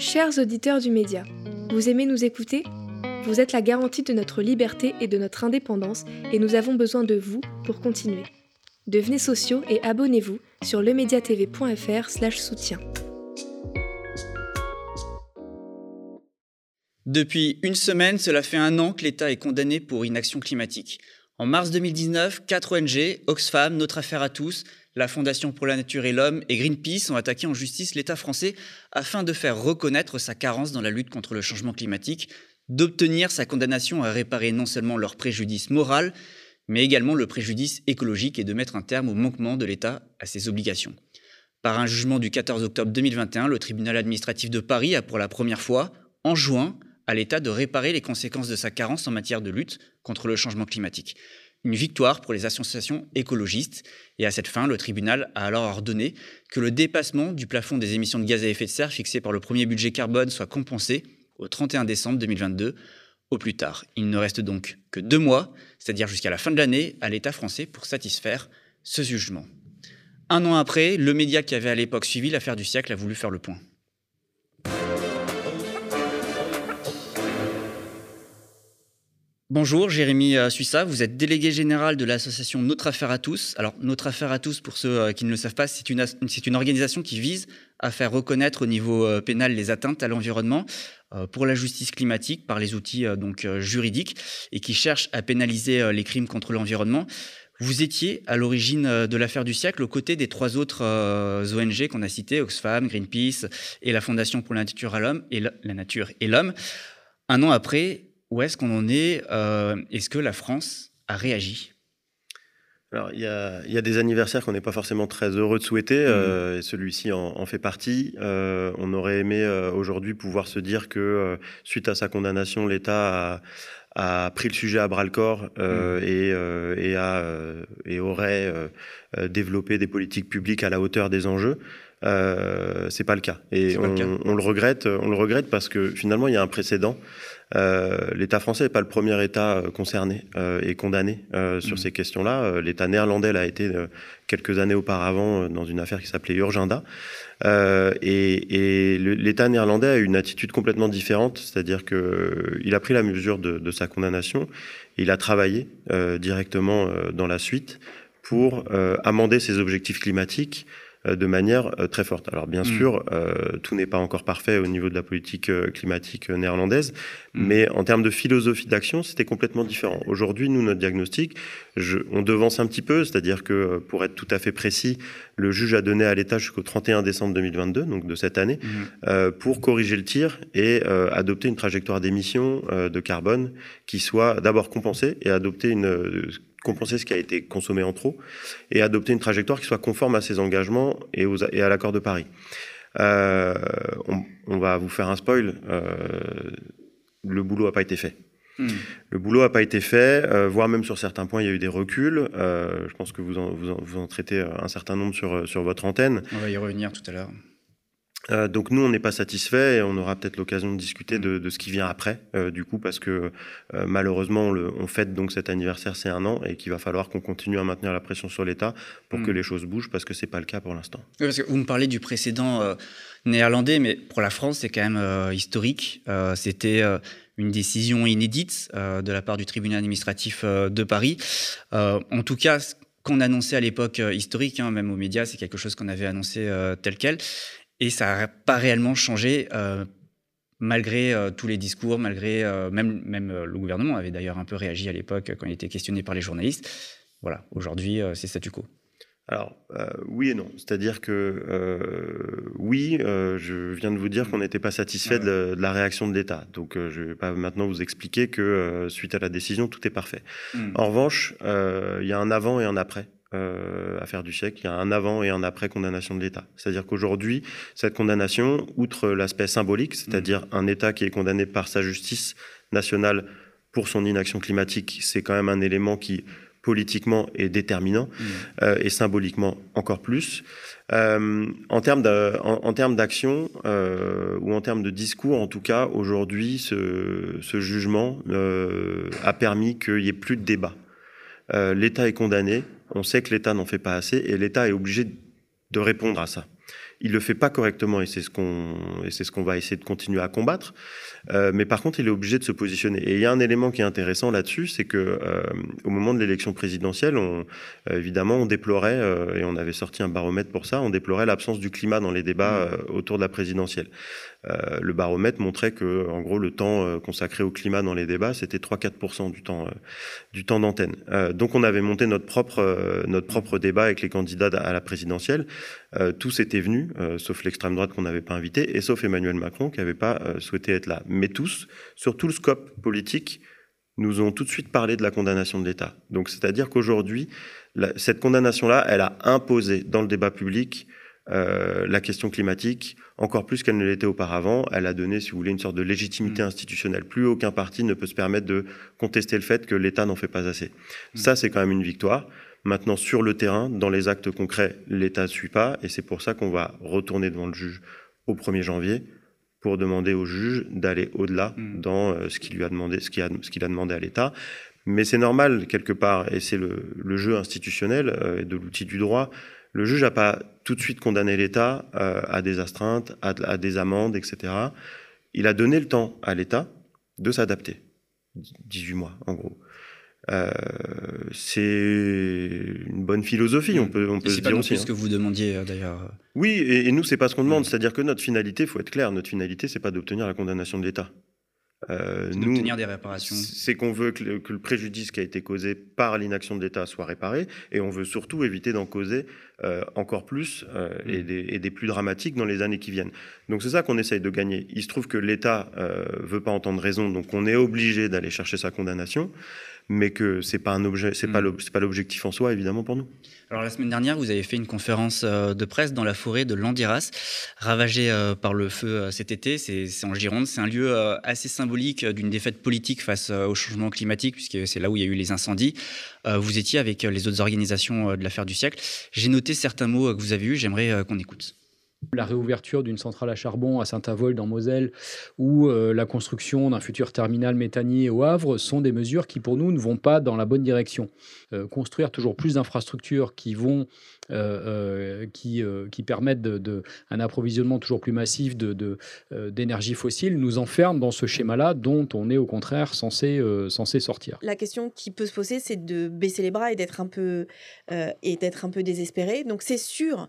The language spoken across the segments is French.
Chers auditeurs du média, vous aimez nous écouter? Vous êtes la garantie de notre liberté et de notre indépendance et nous avons besoin de vous pour continuer. Devenez sociaux et abonnez-vous sur lemediatv.fr soutien. Depuis une semaine, cela fait un an que l'État est condamné pour inaction climatique. En mars 2019, quatre ONG, Oxfam, Notre Affaire à tous, la Fondation pour la Nature et l'Homme et Greenpeace ont attaqué en justice l'État français afin de faire reconnaître sa carence dans la lutte contre le changement climatique, d'obtenir sa condamnation à réparer non seulement leur préjudice moral, mais également le préjudice écologique et de mettre un terme au manquement de l'État à ses obligations. Par un jugement du 14 octobre 2021, le tribunal administratif de Paris a pour la première fois, en juin, à l'État de réparer les conséquences de sa carence en matière de lutte contre le changement climatique. Une victoire pour les associations écologistes. Et à cette fin, le tribunal a alors ordonné que le dépassement du plafond des émissions de gaz à effet de serre fixé par le premier budget carbone soit compensé au 31 décembre 2022 au plus tard. Il ne reste donc que deux mois, c'est-à-dire jusqu'à la fin de l'année, à l'État français pour satisfaire ce jugement. Un an après, le média qui avait à l'époque suivi l'affaire du siècle a voulu faire le point. Bonjour, Jérémy euh, Suissa, vous êtes délégué général de l'association Notre Affaire à tous. Alors, Notre Affaire à tous, pour ceux euh, qui ne le savent pas, c'est une, organisation qui vise à faire reconnaître au niveau euh, pénal les atteintes à l'environnement pour la justice climatique par les outils donc juridiques et qui cherche à pénaliser les crimes contre l'environnement. Vous étiez à l'origine de l'affaire du siècle aux côtés des trois autres ONG qu'on a citées, Oxfam, Greenpeace et la Fondation pour la nature et la nature et l'homme. Un an après, où est-ce qu'on en est euh, Est-ce que la France a réagi? Alors, il y, a, des anniversaires qu'on n'est pas forcément très heureux de souhaiter, mmh. euh, et celui-ci en, fait partie. Euh, on aurait aimé aujourd'hui pouvoir se dire que, suite à sa condamnation, l'État a, pris le sujet à bras le corps mmh. et, et, aurait développé des politiques publiques à la hauteur des enjeux. Euh, c'est pas le cas. Et on, le on, le regrette. On le regrette parce que finalement, il y a un précédent. Euh, L'État français n'est pas le premier État euh, concerné euh, et condamné sur mmh. ces questions-là. L'État néerlandais l'a été quelques années auparavant dans une affaire qui s'appelait Urgenda. et, et l'État néerlandais a une attitude complètement différente, c'est-à-dire qu'il a pris la mesure de, de, sa condamnation, il a travaillé directement dans la suite pour amender ses objectifs climatiques, euh, de manière euh, très forte. Alors bien mm. sûr, euh, tout n'est pas encore parfait au niveau de la politique climatique néerlandaise, mm. mais en termes de philosophie d'action, c'était complètement différent. Aujourd'hui, nous, notre diagnostic, je, on devance un petit peu, c'est-à-dire que pour être tout à fait précis, le juge a donné à l'État jusqu'au 31 décembre 2022, donc de cette année, mm. pour corriger le tir et adopter une trajectoire d'émissions de carbone qui soit d'abord compensée et adopter une compenser ce qui a été consommé en trop et adopter une trajectoire qui soit conforme à ses engagements et, et à l'accord de Paris. Euh, on, va vous faire un spoil. Euh, le boulot n'a pas été fait. Hmm. Le boulot n'a pas été fait, euh, voire même sur certains points, il y a eu des reculs. je pense que vous en, vous vous en traitez un certain nombre sur, sur votre antenne. On va y revenir tout à l'heure. Euh, donc nous, on n'est pas satisfait et on aura peut-être l'occasion de discuter de, ce qui vient après, euh, du coup, parce que euh, malheureusement, on, fête donc cet anniversaire, c'est un an, et qu'il va falloir qu'on continue à maintenir la pression sur l'État pour que mm. les choses bougent, parce que c'est pas le cas pour l'instant. parce que vous me parlez du précédent néerlandais, mais pour la France, c'est quand même historique. C'était une décision inédite de la part du tribunal administratif de Paris. en tout cas, ce qu'on annonçait à l'époque historique, hein, même aux médias, c'est quelque chose qu'on avait annoncé tel quel. Et ça n'a pas réellement changé, euh, malgré euh, tous les discours, malgré euh, même, même le gouvernement avait d'ailleurs un peu réagi à l'époque quand il était questionné par les journalistes. Voilà, aujourd'hui, c'est statu quo. Alors, oui et non. C'est-à-dire que, oui, je viens de vous dire qu'on n'était pas satisfait de, la réaction de l'État. Donc, je ne vais pas maintenant vous expliquer que, suite à la décision, tout est parfait. Hmm. En revanche, il y a un avant et un après euh, affaire du siècle, il y a un avant et un après condamnation de l'État. C'est-à-dire qu'aujourd'hui, cette condamnation, outre l'aspect symbolique, c'est-à-dire un État qui est condamné par sa justice nationale pour son inaction climatique, c'est quand même un élément qui politiquement est déterminant mmh. euh, et symboliquement encore plus. Euh, en termes d'action euh, ou en termes de discours, en tout cas, aujourd'hui, ce, ce, jugement a permis qu'il n'y ait plus de débat. L'État est condamné, on sait que l'État n'en fait pas assez et l'État est obligé de répondre à ça. Il le fait pas correctement et c'est ce qu'on c'est ce qu'on va essayer de continuer à combattre. Euh, mais par contre, il est obligé de se positionner. Et il y a un élément qui est intéressant là-dessus, c'est que euh, au moment de l'élection présidentielle, on, euh, évidemment, on déplorait et on avait sorti un baromètre pour ça. On déplorait l'absence du climat dans les débats mmh. autour de la présidentielle. Le baromètre montrait que, en gros, le temps consacré au climat dans les débats, c'était 3-4% du temps du temps d'antenne. donc, on avait monté notre propre notre propre débat avec les candidats à la présidentielle. tous étaient venus, sauf l'extrême droite qu'on n'avait pas invité, et sauf Emmanuel Macron qui n'avait pas souhaité être là mais tous, sur tout le scope politique, nous ont tout de suite parlé de la condamnation de l'État. Donc, c'est-à-dire qu'aujourd'hui, cette condamnation-là, elle a imposé dans le débat public euh, la question climatique, encore plus qu'elle ne l'était auparavant. Elle a donné, si vous voulez, une sorte de légitimité mmh. institutionnelle. Plus aucun parti ne peut se permettre de contester le fait que l'État n'en fait pas assez. Mmh. Ça, c'est quand même une victoire. Maintenant, sur le terrain, dans les actes concrets, l'État ne suit pas, et c'est pour ça qu'on va retourner devant le juge au 1er janvier pour demander au juge d'aller au-delà hmm. dans euh, ce qu'il lui a demandé, ce qu'il a, demandé à l'État. Mais c'est normal quelque part, et c'est le, le, jeu institutionnel euh, et de l'outil du droit. Le juge n'a pas tout de suite condamné l'État euh, à des astreintes, à, à, des amendes, etc. Il a donné le temps à l'État de s'adapter. 18 mois, en gros. Euh, c'est une bonne philosophie, on peut, on peut se dire aussi. C'est ce hein. que vous demandiez euh, d'ailleurs. Oui, et, et nous, c'est pas ce qu'on demande. C'est-à-dire que notre finalité, il faut être clair, notre finalité, c'est pas d'obtenir la condamnation de l'État. Euh, nous, des réparations. C'est qu'on veut que le, préjudice qui a été causé par l'inaction de l'État soit réparé, et on veut surtout éviter d'en causer euh, encore plus euh, et, mm. des, et, des, plus dramatiques dans les années qui viennent. Donc c'est ça qu'on essaye de gagner. Il se trouve que l'État euh, veut pas entendre raison, donc on est obligé d'aller chercher sa condamnation mais que c'est pas un objet, c'est pas hmm. pas l'objectif en soi évidemment pour nous. Alors la semaine dernière, vous avez fait une conférence euh, de presse dans la forêt de Landiras, ravagée par le feu cet été. C'est en Gironde. C'est un lieu assez symbolique d'une défaite politique face au changement climatique, puisque c'est là où il y a eu les incendies. Vous étiez avec les autres organisations de l'affaire du siècle. J'ai noté certains mots que vous avez eus. J'aimerais qu'on écoute. La réouverture d'une centrale à charbon à Saint-Avold en Moselle ou euh, la construction d'un futur terminal méthanier au Havre sont des mesures qui pour nous ne vont pas dans la bonne direction. Euh, construire toujours plus d'infrastructures qui vont euh, qui, qui permettent de, un approvisionnement toujours plus massif d'énergie fossile nous enferme dans ce schéma-là dont on est au contraire censé, censé sortir. La question qui peut se poser, c'est de baisser les bras et d'être un peu un peu désespéré. Donc c'est sûr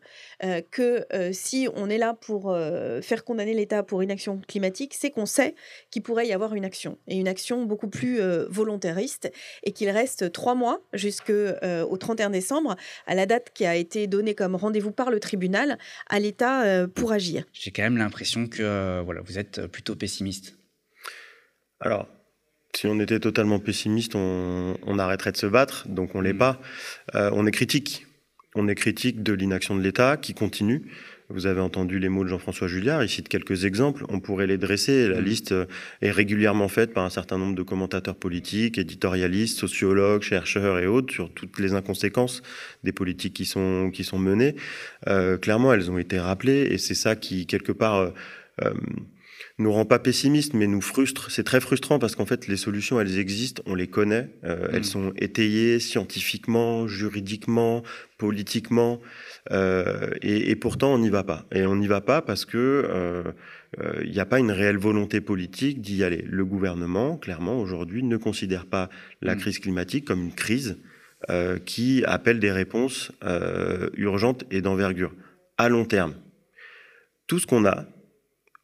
que si on est là pour euh, faire condamner l'État pour inaction climatique, c'est qu'on sait qu'il pourrait y avoir une action, et une action beaucoup plus euh, volontariste, et qu'il reste trois mois jusqu'au euh, 31 décembre, à la date qui a été donnée comme rendez-vous par le tribunal, à l'État pour agir. J'ai quand même l'impression que voilà, vous êtes plutôt pessimiste. Alors, si on était totalement pessimiste, on, arrêterait de se battre, donc on l'est mmh. pas. on est critique. On est critique de l'inaction de l'État qui continue. Vous avez entendu les mots de Jean-François Julliard, il cite quelques exemples, on pourrait les dresser, la mmh. liste euh, est régulièrement faite par un certain nombre de commentateurs politiques, éditorialistes, sociologues, chercheurs et autres sur toutes les inconséquences des politiques qui sont, qui sont menées. Euh, clairement, elles ont été rappelées et c'est ça qui, quelque part, euh, euh nous rend pas pessimistes, mais nous frustre. C'est très frustrant parce qu'en fait, les solutions, elles existent, on les connaît, euh, elles mmh. sont étayées scientifiquement, juridiquement, politiquement. Euh, et, et, pourtant, on n'y va pas. Et on n'y va pas parce que euh, euh, il n'y a pas une réelle volonté politique d'y aller. Le gouvernement, clairement, aujourd'hui, ne considère pas la mm. crise climatique comme une crise qui appelle des réponses urgentes et d'envergure à long terme. Tout ce qu'on a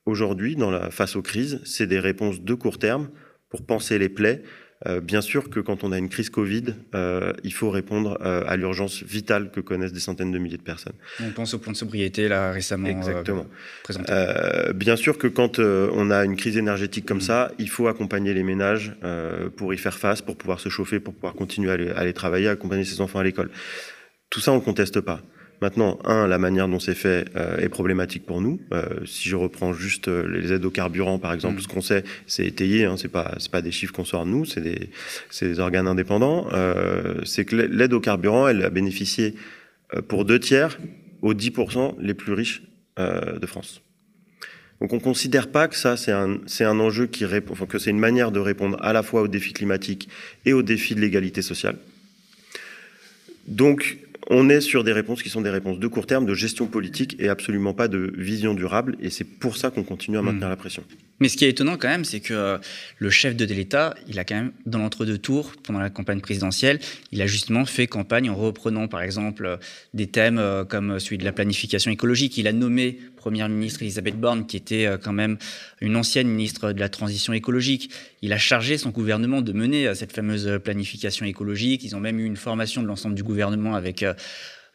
aujourd'hui dans la face aux crises, c'est des réponses de court terme pour penser les plaies, euh, bien sûr que quand on a une crise Covid, euh, il faut répondre euh, à l'urgence vitale que connaissent des centaines de milliers de personnes. On pense au plan de sobriété, là, récemment Exactement. présenté. bien sûr que quand on a une crise énergétique comme mmh. ça, il faut accompagner les ménages pour y faire face, pour pouvoir se chauffer, pour pouvoir continuer à aller, à aller travailler, accompagner ses enfants à l'école. Tout ça, on ne conteste pas. Maintenant, un, la manière dont c'est fait euh, est problématique pour nous. Euh, si je reprends juste euh, les aides au carburant, par exemple, mm. ce qu'on sait, c'est étayé. Hein, c'est pas c'est pas des chiffres qu'on sort de nous, c'est des c'est des organes indépendants. c'est que l'aide au carburant, elle a bénéficié pour deux tiers aux 10% les plus riches de France. Donc on considère pas que ça c'est un c'est un enjeu qui répond, enfin, que c'est une manière de répondre à la fois aux défis climatiques et aux défis de l'égalité sociale. Donc on est sur des réponses qui sont des réponses de court terme, de gestion politique et absolument pas de vision durable. Et c'est pour ça qu'on continue à maintenir la pression. Mais ce qui est étonnant quand même, c'est que euh, le chef de l'État, il a quand même, dans l'entre-deux tours, pendant la campagne présidentielle, il a justement fait campagne en reprenant par exemple euh, des thèmes euh, comme celui de la planification écologique. Il a nommé Première ministre Elisabeth Borne, qui était quand même une ancienne ministre de la transition écologique. Il a chargé son gouvernement de mener cette fameuse planification écologique. Ils ont même eu une formation de l'ensemble du gouvernement avec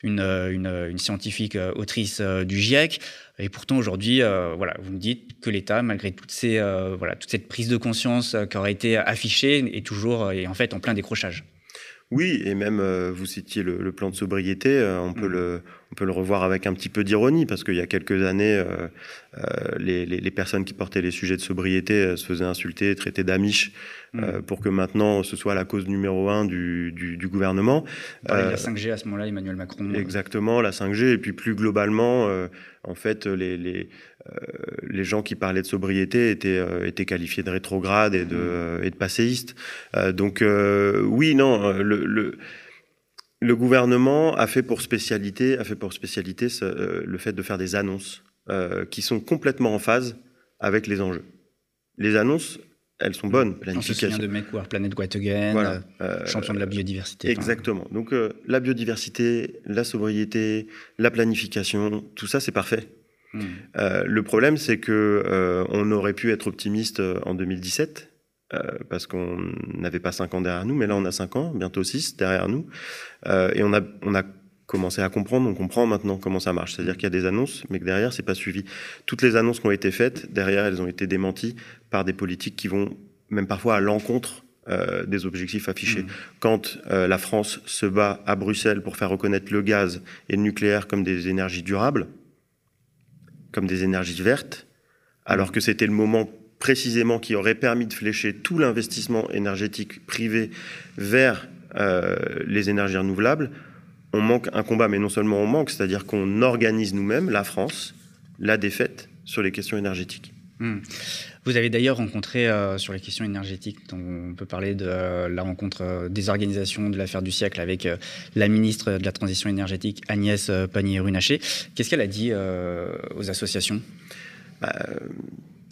une, une, scientifique autrice du GIEC. Et pourtant, aujourd'hui, voilà, vous me dites que l'État, malgré toutes ces, voilà, toute cette prise de conscience qui aurait été affichée, est toujours est en fait en plein décrochage. Oui, et même vous citiez le, plan de sobriété, on, peut mmh. le, on peut le revoir avec un petit peu d'ironie, parce qu'il y a quelques années, les, les, les, personnes qui portaient les sujets de sobriété se faisaient insulter, traiter d'amiches euh, mm. pour que maintenant ce soit la cause numéro un du, du, du gouvernement. Euh, la 5G à ce moment-là, Emmanuel Macron. Exactement, la 5G, et puis plus globalement, euh, en fait, les, les, les, gens qui parlaient de sobriété étaient, étaient qualifiés de rétrogrades et de, mm. et de passéistes. donc oui, non, le, le le gouvernement a fait pour spécialité, a fait pour spécialité le fait de faire des annonces qui sont complètement en phase avec les enjeux. Les annonces, elles sont bonnes. Planification. De Make Our Planet Great Again, euh, champion de la biodiversité. Exactement. Donc euh, la biodiversité, la sobriété, la planification, tout ça c'est parfait. Hmm. Euh, le problème c'est que on aurait pu être optimiste en 2017 parce qu'on n'avait pas 5 ans derrière nous, mais là on a 5 ans, bientôt 6 derrière nous, et on a, on a commencé à comprendre, on comprend maintenant comment ça marche. C'est-à-dire qu'il y a des annonces, mais que derrière, c'est pas suivi. Toutes les annonces qui ont été faites, derrière, elles ont été démenties par des politiques qui vont même parfois à l'encontre euh, des objectifs affichés. Mmh. Quand euh, la France se bat à Bruxelles pour faire reconnaître le gaz et le nucléaire comme des énergies durables, comme des énergies vertes, alors que c'était le moment précisément qui aurait permis de flécher tout l'investissement énergétique privé vers euh, les énergies renouvelables, on manque un combat, mais non seulement on manque, c'est-à-dire qu'on organise nous-mêmes, la France, la défaite sur les questions énergétiques. Hmm. Vous avez d'ailleurs rencontré euh, sur les questions énergétiques, on peut parler de euh, la rencontre euh, des organisations de l'affaire du siècle avec la ministre de la Transition énergétique Agnès Pannier-Runacher. Qu'est-ce qu'elle a dit aux associations? Bah,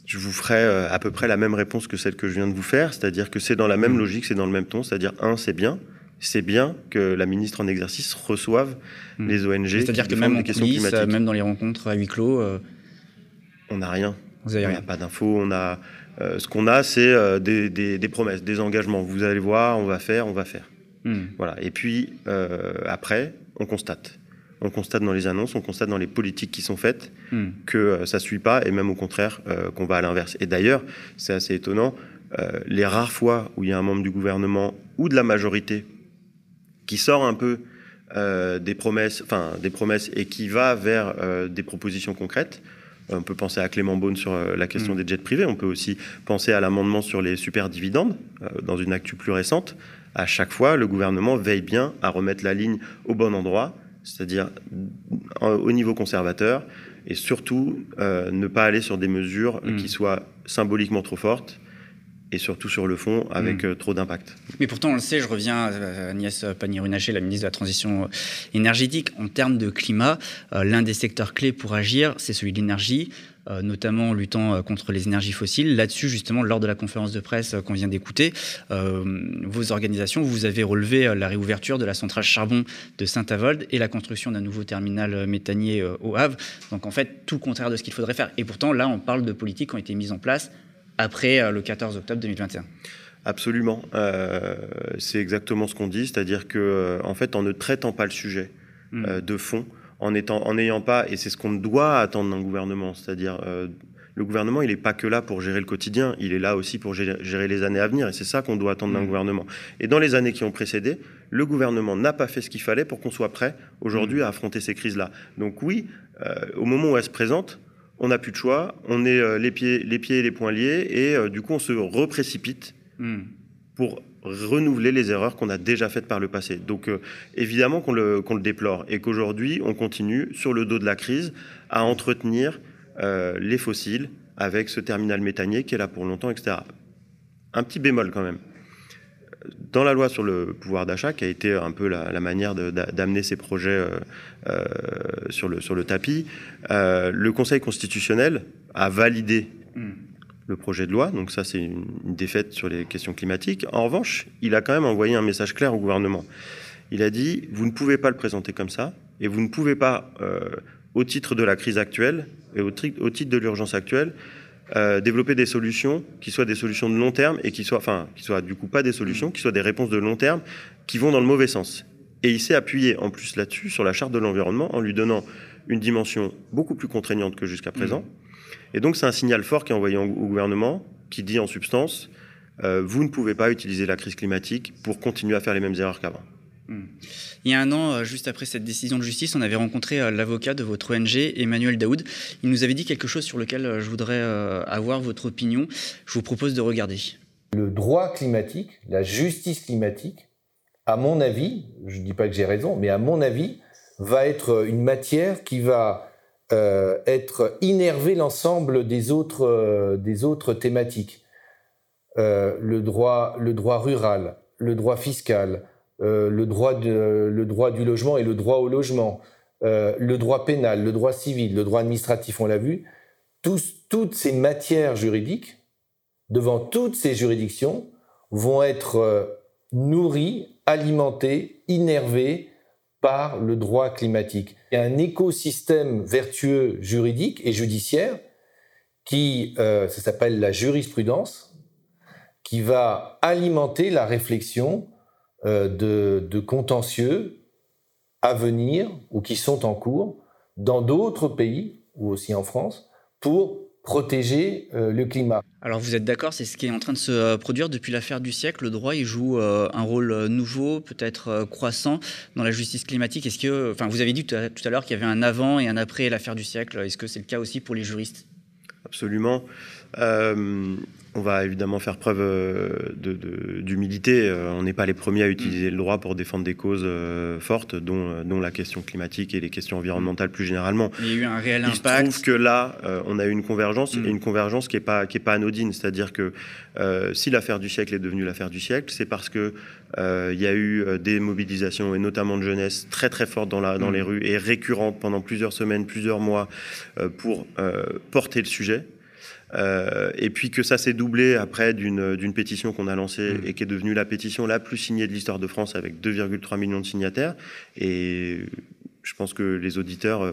Je vous ferai à peu près la même réponse que celle que je viens de vous faire, c'est-à-dire que c'est dans la même hmm. logique, c'est dans le même ton, c'est-à-dire un, c'est bien, c'est bien que la ministre en exercice reçoive hmm. les ONG. C'est-à-dire que même en coulisses, même dans les rencontres à huis clos, on n'a rien. Vous avez rien. pas d'infos. On a euh, ce qu'on a, c'est euh, des, promesses, des engagements. Vous allez voir, on va faire, on va faire. Hmm. Voilà. Et puis euh, après, on constate. On constate dans les annonces, on constate dans les politiques qui sont faites hmm. que ça suit pas, et même au contraire qu'on va à l'inverse. Et d'ailleurs, c'est assez étonnant. les rares fois où il y a un membre du gouvernement ou de la majorité qui sort un peu des promesses, enfin des promesses et qui va vers des propositions concrètes, on peut penser à Clément Beaune sur euh, la question mm. des jets privés. On peut aussi penser à l'amendement sur les super dividendes euh, dans une actu plus récente. À chaque fois, le gouvernement veille bien à remettre la ligne au bon endroit, c'est-à-dire au niveau conservateur, et surtout euh, ne pas aller sur des mesures mm. qui soient symboliquement trop fortes et surtout sur le fond avec mm. trop d'impact. Mais pourtant, on le sait, je reviens à Agnès Pannier-Runacher, la ministre de la Transition énergétique. En termes de climat, euh, l'un des secteurs clés pour agir, c'est celui de l'énergie, euh, notamment en luttant euh, contre les énergies fossiles. Là-dessus, justement, lors de la conférence de presse qu'on vient d'écouter, vos organisations, vous avez relevé la réouverture de la centrale charbon de Saint-Avold et la construction d'un nouveau terminal méthanier au Havre. Donc, en fait, tout le contraire de ce qu'il faudrait faire. Et pourtant, là, on parle de politiques qui ont été mises en place après le 14 octobre 2021. Absolument. Euh, c'est exactement ce qu'on dit, c'est-à-dire que, euh, en fait, en ne traitant pas le sujet hmm. euh, de fond, en n'ayant pas, et c'est ce qu'on doit attendre d'un gouvernement, c'est-à-dire le gouvernement, il n'est pas que là pour gérer le quotidien, il est là aussi pour gérer, les années à venir, et c'est ça qu'on doit attendre d'un hmm. gouvernement. Et dans les années qui ont précédé, le gouvernement n'a pas fait ce qu'il fallait pour qu'on soit prêt aujourd'hui hmm. à affronter ces crises-là. Donc oui, au moment où elles se présentent, on n'a plus de choix, on est les, pieds, les pieds et les poings liés, et du coup on se reprécipite Hmm. pour renouveler les erreurs qu'on a déjà faites par le passé. Donc euh, évidemment qu'on le, le, déplore et qu'aujourd'hui on continue sur le dos de la crise à entretenir euh, les fossiles avec ce terminal méthanier qui est là pour longtemps, etc. Un petit bémol quand même. Dans la loi sur le pouvoir d'achat, qui a été un peu la, manière d'amener ces projets sur, le, sur le tapis, le Conseil constitutionnel a validé hmm. le projet de loi, donc ça c'est une, défaite sur les questions climatiques. En revanche, il a quand même envoyé un message clair au gouvernement. Il a dit, vous ne pouvez pas le présenter comme ça, et vous ne pouvez pas, au titre de la crise actuelle et au, au titre de l'urgence actuelle, euh, développer des solutions qui soient des solutions de long terme et qui soient, enfin, qui soient du coup pas des solutions, qui soient des réponses de long terme qui vont dans le mauvais sens. Et il s'est appuyé en plus là-dessus sur la charte de l'environnement en lui donnant une dimension beaucoup plus contraignante que jusqu'à présent. Mmh. Et donc c'est un signal fort qui est envoyé au gouvernement qui dit en substance euh, vous ne pouvez pas utiliser la crise climatique pour continuer à faire les mêmes erreurs qu'avant. Mmh. Il y a un an, euh, juste après cette décision de justice, on avait rencontré euh, l'avocat de votre ONG, Emmanuel Daoud. Il nous avait dit quelque chose sur lequel euh, je voudrais avoir votre opinion. Je vous propose de regarder. Le droit climatique, la justice climatique, à mon avis, je ne dis pas que j'ai raison, mais à mon avis, va être une matière qui va être innerver l'ensemble des autres, thématiques. le, droit, le droit rural, le droit fiscal, le, droit le droit du logement et le droit au logement, euh, le droit pénal, le droit civil, le droit administratif, on l'a vu, toutes ces matières juridiques, devant toutes ces juridictions, vont être euh, nourries, alimentées, innervées par le droit climatique. Il y a un écosystème vertueux juridique et judiciaire qui, ça s'appelle la jurisprudence, qui va alimenter la réflexion euh, de, contentieux à venir ou qui sont en cours dans d'autres pays ou aussi en France pour protéger euh, le climat. Alors vous êtes d'accord, c'est ce qui est en train de se euh, produire depuis l'affaire du siècle. Le droit, il joue un rôle nouveau, peut-être croissant dans la justice climatique. Est-ce que, enfin, vous avez dit tout à l'heure qu'il y avait un avant et un après l'affaire du siècle. Est-ce que c'est le cas aussi pour les juristes? Absolument. On va évidemment faire preuve euh, d'humilité. Euh, on n'est pas les premiers à utiliser mm. le droit pour défendre des causes euh, fortes, dont, dont, la question climatique et les questions environnementales plus généralement. Il y a eu un réel impact. Il se trouve que là, on a eu une convergence, et mm. une convergence qui n'est pas, qui est pas anodine. C'est-à-dire que si l'affaire du siècle est devenue l'affaire du siècle, c'est parce que il y a eu des mobilisations, et notamment de jeunesse, très très fortes dans, la, dans mm. les rues et récurrentes pendant plusieurs semaines, plusieurs mois, pour porter le sujet. Euh, et puis que ça s'est doublé après d'une pétition qu'on a lancée mmh. et qui est devenue la pétition la plus signée de l'histoire de France avec 2,3 millions de signataires. Et je pense que les auditeurs euh,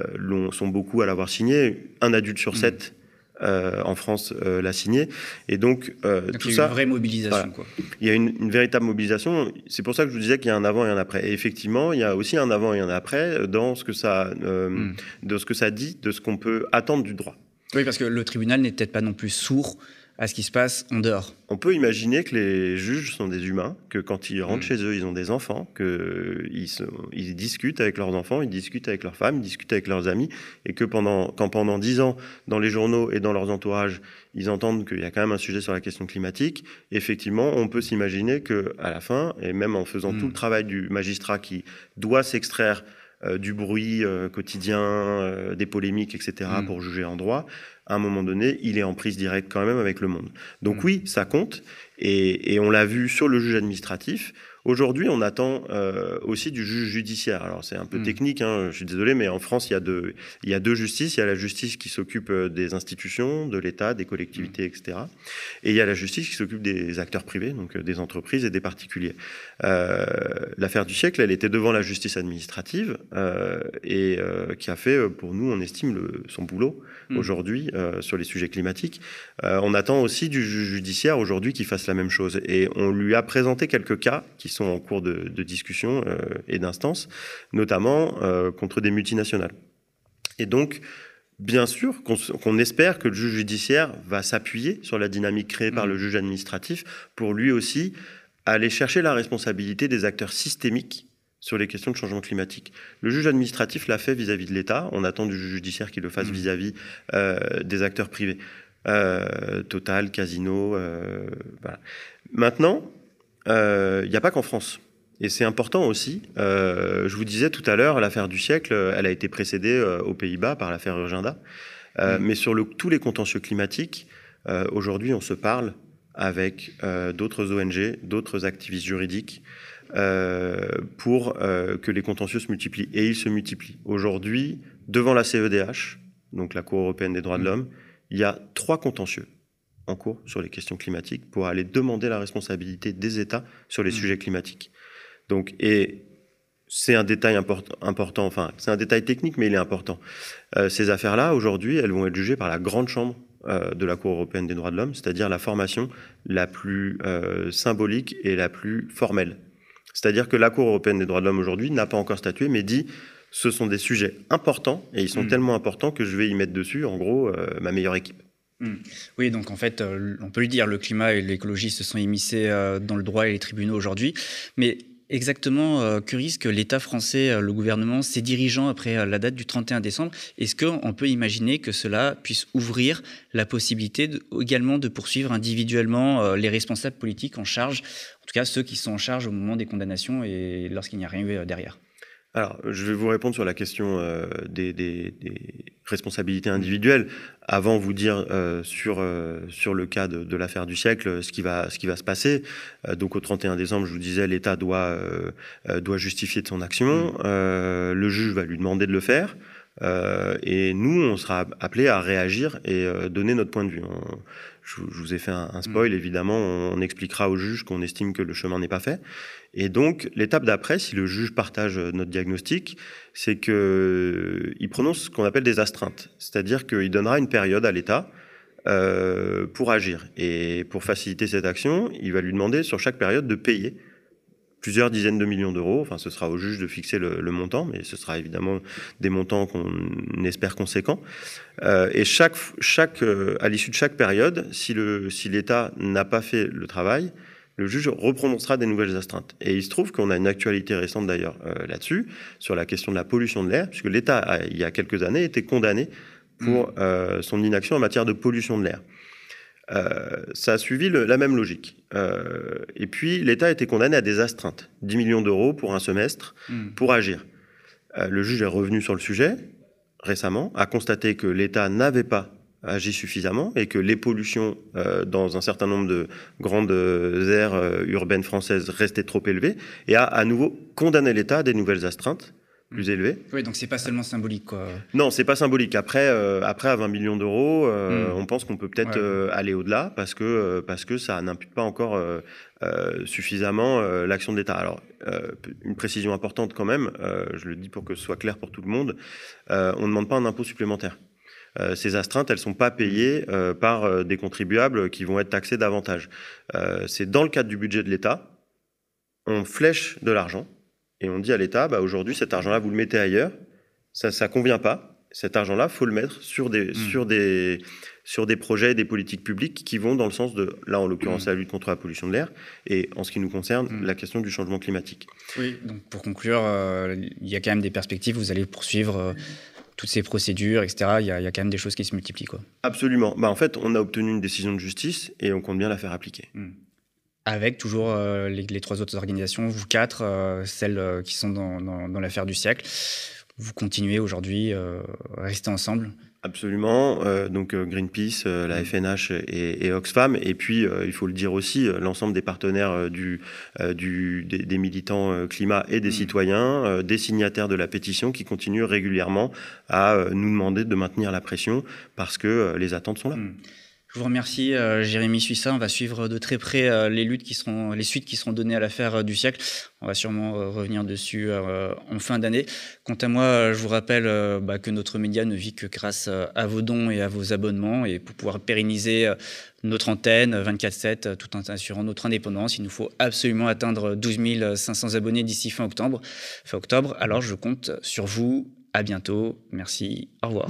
euh sont beaucoup à l'avoir signé. Un adulte sur mmh. sept. Euh, en France euh, l'a signé. Et donc, tout il y a Une vraie mobilisation. Quoi. Il y a une, une véritable mobilisation. C'est pour ça que je vous disais qu'il y a un avant et un après. Et effectivement, il y a aussi un avant et un après dans ce que ça, mmh. de ce que ça dit, de ce qu'on peut attendre du droit. Oui, parce que le tribunal n'est peut-être pas non plus sourd à ce qui se passe en dehors. On peut imaginer que les juges sont des humains, que quand ils rentrent mm. chez eux, ils ont des enfants, qu'ils ils discutent avec leurs enfants, ils discutent avec leurs femmes, ils discutent avec leurs amis, et que pendant, quand pendant dix ans, dans les journaux et dans leurs entourages, ils entendent qu'il y a quand même un sujet sur la question climatique, effectivement, on peut s'imaginer que à la fin, et même en faisant tout mm. le travail du magistrat qui doit s'extraire euh, du bruit euh, quotidien, euh, des polémiques, etc., mm. pour juger en droit, à un moment donné, il est en prise directe quand même avec le monde. Donc mm. oui, ça compte, et on l'a vu sur le juge administratif. Aujourd'hui, on attend euh, aussi du juge judiciaire. Alors c'est un peu hmm. technique, hein, je suis désolé, mais en France, il y a deux, il y a deux justices. Il y a la justice qui s'occupe euh, des institutions, de l'État, des collectivités, hmm. etc. Et il y a la justice qui s'occupe des acteurs privés, donc euh, des entreprises et des particuliers. Euh, L'affaire du siècle, elle était devant la justice administrative euh, et qui a fait, pour nous, on estime le, son boulot hmm. aujourd'hui sur les sujets climatiques. on attend aussi du juge judiciaire aujourd'hui qui fasse la même chose. Et on lui a présenté quelques cas qui sont en cours de, discussion euh, et d'instance, notamment euh, contre des multinationales. Et donc, bien sûr qu'on espère que le juge judiciaire va s'appuyer sur la dynamique créée par mmh. le juge administratif pour lui aussi aller chercher la responsabilité des acteurs systémiques sur les questions de changement climatique. Le juge administratif l'a fait vis-à-vis de l'État. On attend du juge judiciaire qu'il le fasse mmh. vis-à-vis euh, des acteurs privés. Total, Casino. voilà. Maintenant, il euh, n'y a pas qu'en France. Et c'est important aussi. Euh, je vous disais tout à l'heure, l'affaire du siècle, elle a été précédée euh, aux Pays-Bas par l'affaire Urgenda. Mm. Mais sur le, tous les contentieux climatiques, aujourd'hui, on se parle avec d'autres ONG, d'autres activistes juridiques, pour que les contentieux se multiplient. Et ils se multiplient. Aujourd'hui, devant la CEDH, donc la Cour européenne des droits de l'homme, il y a trois contentieux en cours sur les questions climatiques pour aller demander la responsabilité des États sur les mmh. sujets climatiques. Donc, et c'est un détail important, enfin, c'est un détail technique, mais il est important. Euh, ces affaires-là, aujourd'hui, elles vont être jugées par la grande chambre euh, de la Cour européenne des droits de l'homme, c'est-à-dire la formation la plus euh, symbolique et la plus formelle. C'est-à-dire que la Cour européenne des droits de l'homme aujourd'hui n'a pas encore statué, mais dit ce sont des sujets importants et ils sont mmh. tellement importants que je vais y mettre dessus, en gros, ma meilleure équipe. Hmm. Oui, donc en fait, euh, on peut le dire, le climat et l'écologie se sont immiscés euh, dans le droit et les tribunaux aujourd'hui. Mais exactement, euh, que risque l'État français, le gouvernement, ses dirigeants après la date du 31 décembre? Est-ce qu'on peut imaginer que cela puisse ouvrir la possibilité également de poursuivre individuellement les responsables politiques en charge, en tout cas ceux qui sont en charge au moment des condamnations et lorsqu'il n'y a rien eu derrière? Alors, je vais vous répondre sur la question euh, des, des, des, responsabilités individuelles. Avant, vous dire euh, sur euh, sur le cas de, de l'affaire du siècle, ce qui va ce qui va se passer. donc, au 31 décembre, je vous disais, l'État doit doit justifier de son action. Mmh. le juge va lui demander de le faire. et nous, on sera appelé à réagir et donner notre point de vue. Je, vous ai fait un, un spoil, mmh. évidemment, on expliquera au juge qu'on estime que le chemin n'est pas fait. Et donc, l'étape d'après, si le juge partage notre diagnostic, c'est qu'il euh, prononce ce qu'on appelle des astreintes. C'est-à-dire qu'il donnera une période à l'État euh, pour agir. Et pour faciliter cette action, il va lui demander sur chaque période de payer plusieurs dizaines de millions d'euros. Enfin, ce sera au juge de fixer le, montant, mais ce sera évidemment des montants qu'on espère conséquents. Euh, et chaque, chaque, à l'issue de chaque période, si l'État si n'a pas fait le travail, le juge reprononcera des nouvelles astreintes. Et il se trouve qu'on a une actualité récente d'ailleurs euh, là-dessus, sur la question de la pollution de l'air, puisque l'État, il y a quelques années, été condamné pour mm. euh, son inaction en matière de pollution de l'air. Euh, ça a suivi la même logique. et puis, l'État a été condamné à des astreintes, 10 millions d'euros pour un semestre, mm. pour agir. le juge est revenu sur le sujet récemment, a constaté que l'État n'avait pas agit suffisamment et que les pollutions euh, dans un certain nombre de grandes aires euh, urbaines françaises restaient trop élevées et a à nouveau condamné l'État à des nouvelles astreintes plus. Oui, donc c'est pas seulement symbolique, quoi. Non, c'est pas symbolique. Après, euh, après à 20 millions d'euros, hmm. on pense qu'on peut peut-être aller au-delà parce que parce que ça n'impute pas encore suffisamment l'action de l'État. Alors, une précision importante quand même, je le dis pour que ce soit clair pour tout le monde, on ne demande pas un impôt supplémentaire. Euh, ces astreintes, elles ne sont pas payées euh, par euh, des contribuables qui vont être taxés davantage. c'est dans le cadre du budget de l'État, on flèche de l'argent et on dit à l'État, bah, aujourd'hui, cet argent-là, vous le mettez ailleurs, ça ne convient pas. Cet argent-là, faut le mettre sur des, mmh. sur, des, sur des projets, des politiques publiques qui vont dans le sens de, là en l'occurrence, mmh. la lutte contre la pollution de l'air, et en ce qui nous concerne, mmh. la question du changement climatique. Oui, donc pour conclure, il y a quand même des perspectives, vous allez poursuivre toutes ces procédures, etc., il y, a, quand même des choses qui se multiplient. Quoi. Absolument. Bah, en fait, on a obtenu une décision de justice et on compte bien la faire appliquer. Hmm. Avec toujours euh, les, trois autres organisations, vous quatre, euh, celles euh, qui sont dans, dans l'affaire du siècle, vous continuez aujourd'hui à rester ensemble Absolument. Euh, donc euh, Greenpeace, euh, la FNH mm. et, et, Oxfam. Et puis, il faut le dire aussi, l'ensemble des partenaires du, du, des, militants climat et des mm. citoyens, des signataires de la pétition qui continuent régulièrement à nous demander de maintenir la pression parce que les attentes sont là. Mm. Je vous remercie, euh, Jérémy Suissa. On va suivre de très près euh, les luttes qui les suites qui seront données à l'affaire euh, du siècle. On va sûrement revenir dessus en fin d'année. Quant à moi, je vous rappelle bah, que notre média ne vit que grâce à vos dons et à vos abonnements. Et pour pouvoir pérenniser notre antenne 24/7, tout en assurant notre indépendance, il nous faut absolument atteindre 12 500 abonnés d'ici fin octobre. Fin octobre. Alors, je compte sur vous. À bientôt. Merci. Au revoir.